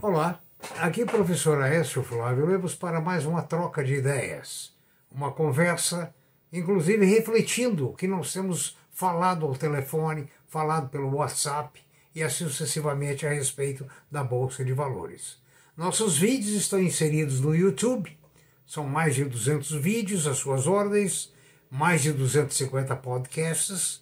Olá, aqui professor Aécio Flávio Lemos para mais uma troca de ideias, uma conversa, inclusive refletindo o que nós temos falado ao telefone, falado pelo WhatsApp e assim sucessivamente a respeito da Bolsa de Valores. Nossos vídeos estão inseridos no YouTube, são mais de 200 vídeos às suas ordens, mais de 250 podcasts,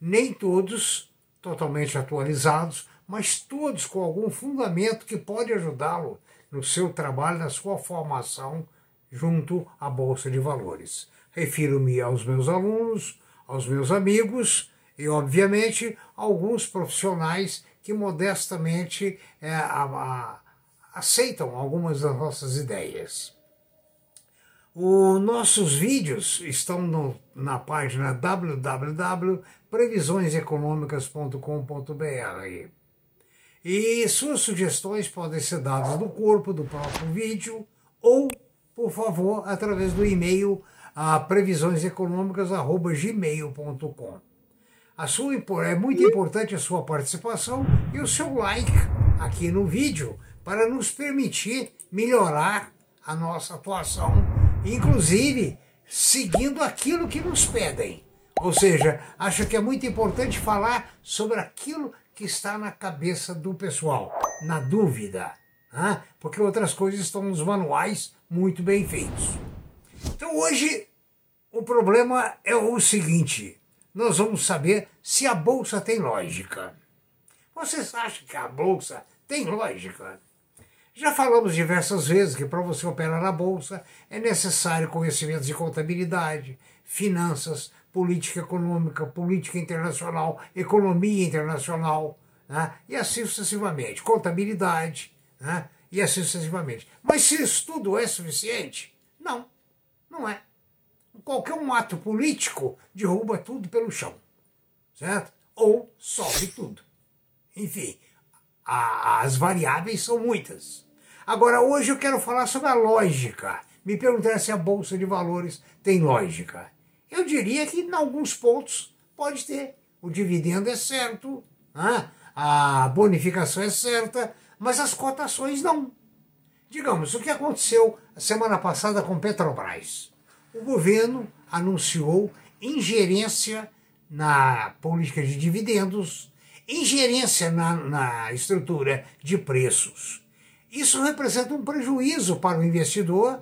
nem todos totalmente atualizados, mas todos com algum fundamento que pode ajudá-lo no seu trabalho, na sua formação junto à Bolsa de Valores. Refiro-me aos meus alunos, aos meus amigos e, obviamente, alguns profissionais que modestamente é, a, a, aceitam algumas das nossas ideias. Os nossos vídeos estão no, na página www.previsioneseconomicas.com.br e suas sugestões podem ser dadas no corpo do próprio vídeo ou, por favor, através do e-mail a previsioneseconômicas.gmail.com. A sua, é muito importante a sua participação e o seu like aqui no vídeo para nos permitir melhorar a nossa atuação inclusive seguindo aquilo que nos pedem. Ou seja, acho que é muito importante falar sobre aquilo que está na cabeça do pessoal, na dúvida, né? porque outras coisas estão nos manuais muito bem feitos. Então hoje o problema é o seguinte: nós vamos saber se a bolsa tem lógica. Vocês acham que a bolsa tem lógica? Já falamos diversas vezes que para você operar na bolsa é necessário conhecimentos de contabilidade, finanças, política econômica, política internacional, economia internacional, né? e assim sucessivamente, contabilidade, né? e assim sucessivamente. Mas se isso tudo é suficiente? Não, não é. Qualquer um ato político derruba tudo pelo chão, certo? Ou sobe tudo. Enfim, as variáveis são muitas. Agora, hoje eu quero falar sobre a lógica. Me perguntaram se a Bolsa de Valores tem lógica. Eu diria que, em alguns pontos, pode ter. O dividendo é certo, né? a bonificação é certa, mas as cotações não. Digamos, o que aconteceu semana passada com Petrobras? O governo anunciou ingerência na política de dividendos, ingerência na, na estrutura de preços. Isso representa um prejuízo para o investidor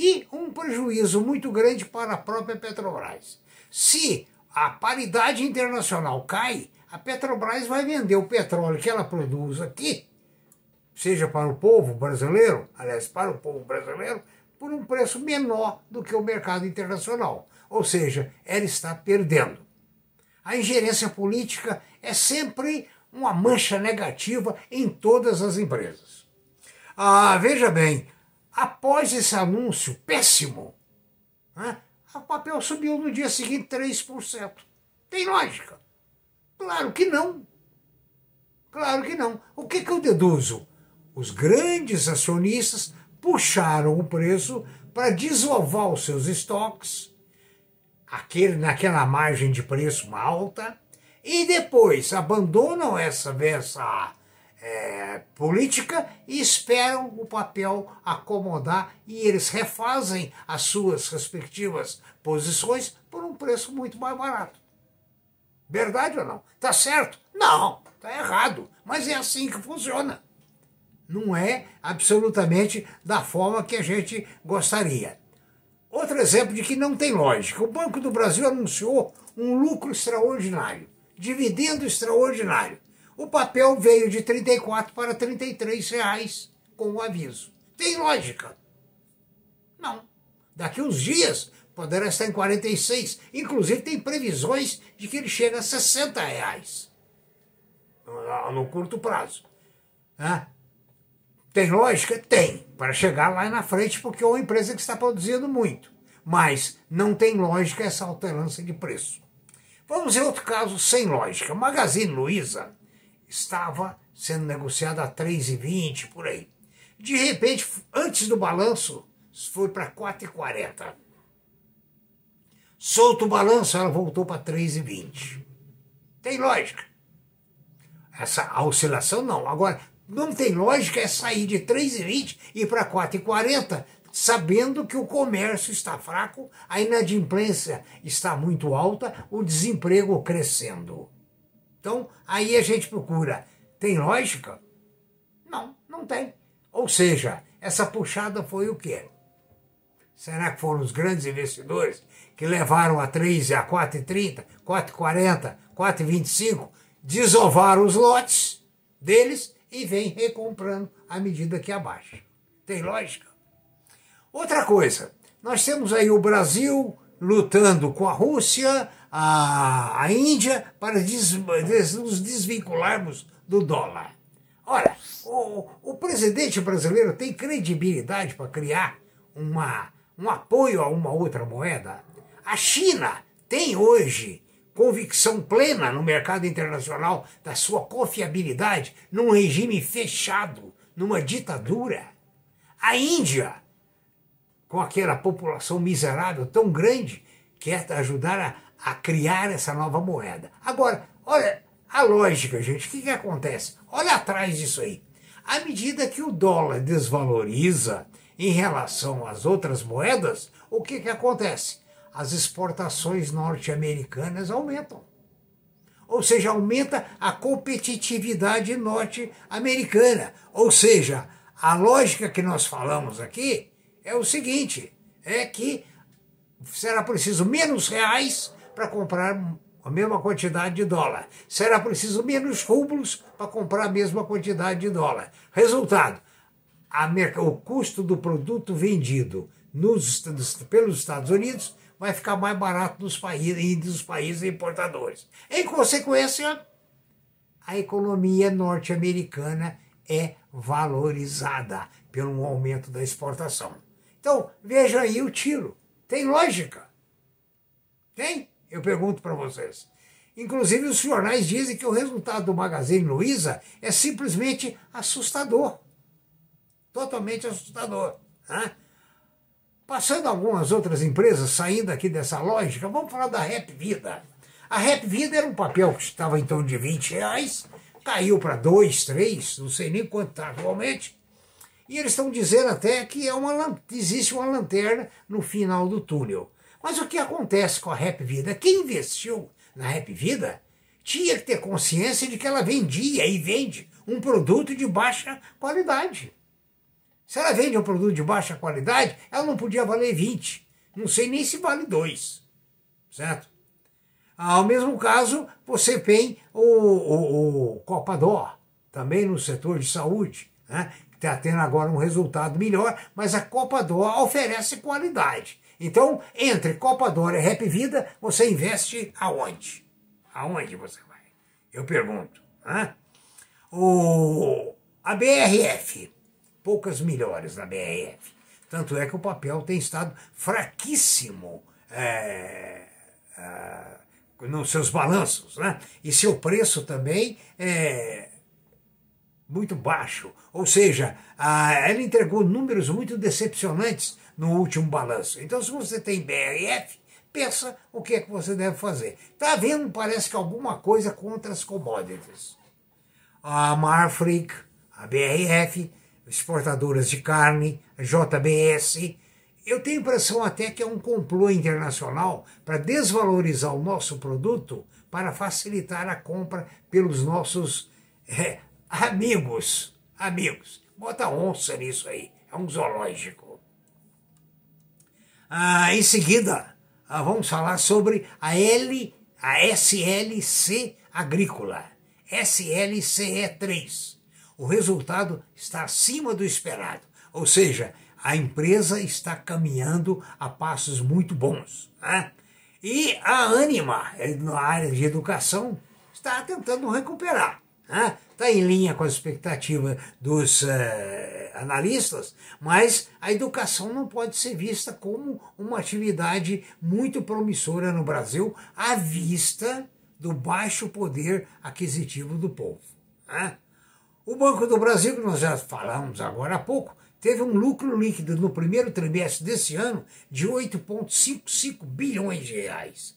e um prejuízo muito grande para a própria Petrobras. Se a paridade internacional cai, a Petrobras vai vender o petróleo que ela produz aqui, seja para o povo brasileiro, aliás, para o povo brasileiro, por um preço menor do que o mercado internacional. Ou seja, ela está perdendo. A ingerência política é sempre uma mancha negativa em todas as empresas. Ah, veja bem, após esse anúncio péssimo, né, o papel subiu no dia seguinte 3%. Tem lógica? Claro que não. Claro que não. O que, que eu deduzo? Os grandes acionistas puxaram o preço para desovar os seus estoques, aquele, naquela margem de preço alta, e depois abandonam essa, essa é, política e esperam o papel acomodar e eles refazem as suas respectivas posições por um preço muito mais barato. Verdade ou não? Tá certo? Não, tá errado. Mas é assim que funciona. Não é absolutamente da forma que a gente gostaria. Outro exemplo de que não tem lógica. O Banco do Brasil anunciou um lucro extraordinário, dividendo extraordinário. O papel veio de 34 para 33 reais com o aviso. Tem lógica? Não. Daqui uns dias poderá estar em 46. Inclusive tem previsões de que ele chega a 60 reais no curto prazo. Tem lógica? Tem. Para chegar lá na frente, porque é uma empresa que está produzindo muito. Mas não tem lógica essa alternância de preço. Vamos ver outro caso sem lógica. Magazine Luiza estava sendo negociada a 3,20 por aí. De repente, antes do balanço, foi para 4,40. Solto o balanço, ela voltou para 3,20. Tem lógica. Essa oscilação não. Agora, não tem lógica é sair de 3,20 e ir para 4,40, sabendo que o comércio está fraco, a inadimplência está muito alta, o desemprego crescendo. Então, aí a gente procura. Tem lógica? Não, não tem. Ou seja, essa puxada foi o quê? Será que foram os grandes investidores que levaram a 3 a 4,30, 4,40, 4,25, desovaram os lotes deles e vem recomprando à medida que abaixa? Tem lógica? Outra coisa, nós temos aí o Brasil lutando com a Rússia, a, a Índia, para des, des, nos desvincularmos do dólar. Ora, o, o presidente brasileiro tem credibilidade para criar uma, um apoio a uma outra moeda? A China tem hoje convicção plena no mercado internacional da sua confiabilidade num regime fechado, numa ditadura. A Índia com aquela população miserável tão grande, quer ajudar a, a criar essa nova moeda. Agora, olha a lógica, gente, o que, que acontece? Olha atrás disso aí. À medida que o dólar desvaloriza em relação às outras moedas, o que, que acontece? As exportações norte-americanas aumentam. Ou seja, aumenta a competitividade norte-americana. Ou seja, a lógica que nós falamos aqui é o seguinte: é que será preciso menos reais para comprar a mesma quantidade de dólar. Será preciso menos rublos para comprar a mesma quantidade de dólar. Resultado: o custo do produto vendido nos, pelos Estados Unidos vai ficar mais barato nos países, dos países importadores. Em consequência, a economia norte-americana é valorizada pelo aumento da exportação. Então, veja aí o tiro. Tem lógica? Tem? Eu pergunto para vocês. Inclusive, os jornais dizem que o resultado do Magazine Luiza é simplesmente assustador. Totalmente assustador. Né? Passando algumas outras empresas, saindo aqui dessa lógica, vamos falar da Rap Vida. A Rap Vida era um papel que estava em torno de 20 reais, caiu para 2, 3, não sei nem quanto está atualmente, e eles estão dizendo até que é uma, existe uma lanterna no final do túnel. Mas o que acontece com a Rap Vida? Quem investiu na Rap Vida tinha que ter consciência de que ela vendia e vende um produto de baixa qualidade. Se ela vende um produto de baixa qualidade, ela não podia valer 20. Não sei nem se vale 2. Certo? Ao mesmo caso, você tem o, o, o Copador, também no setor de saúde, né? Está tendo agora um resultado melhor, mas a Copa Dor oferece qualidade. Então, entre Copa Dor e Rap Vida, você investe aonde? Aonde você vai? Eu pergunto. Hein? O, a BRF, poucas melhores da BRF. Tanto é que o papel tem estado fraquíssimo é, é, nos seus balanços. Né? E seu preço também é, muito baixo. Ou seja, ela entregou números muito decepcionantes no último balanço. Então, se você tem BRF, pensa o que é que você deve fazer. Está havendo, parece que alguma coisa contra as commodities. A Marfrig, a BRF, exportadoras de carne, a JBS. Eu tenho a impressão até que é um complô internacional para desvalorizar o nosso produto para facilitar a compra pelos nossos é, Amigos, amigos, bota onça nisso aí, é um zoológico. Ah, em seguida, ah, vamos falar sobre a L, a SLC agrícola, SLCE3. O resultado está acima do esperado, ou seja, a empresa está caminhando a passos muito bons. Né? E a Anima, eh, na área de educação, está tentando recuperar. Está né? em linha com a expectativa dos uh, analistas, mas a educação não pode ser vista como uma atividade muito promissora no Brasil, à vista do baixo poder aquisitivo do povo. Né? O Banco do Brasil, que nós já falamos agora há pouco, teve um lucro líquido no primeiro trimestre desse ano de 8,55 bilhões de reais,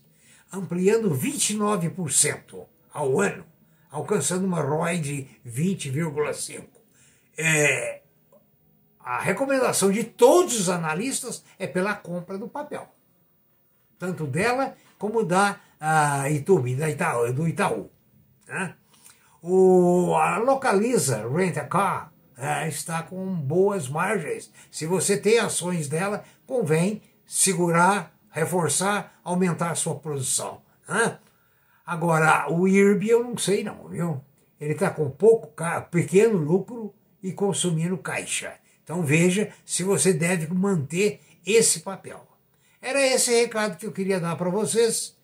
ampliando 29% ao ano alcançando uma ROI de 20,5. é, a recomendação de todos os analistas é pela compra do papel. Tanto dela como da Itube, da Itaú, do Itaú. Né? O, a Localiza Rent a Car uh, está com boas margens. Se você tem ações dela, convém segurar, reforçar, aumentar a sua produção. Né? Agora, o IRB eu não sei não, viu? Ele está com pouco, pequeno lucro e consumindo caixa. Então veja se você deve manter esse papel. Era esse recado que eu queria dar para vocês.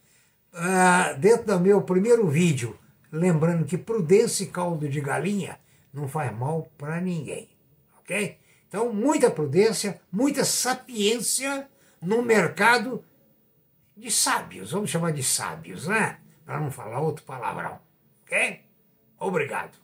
Uh, dentro do meu primeiro vídeo, lembrando que prudência e caldo de galinha não faz mal para ninguém. Ok? Então, muita prudência, muita sapiência no mercado de sábios. Vamos chamar de sábios, né? Para não falar outro palavrão. Ok? Obrigado.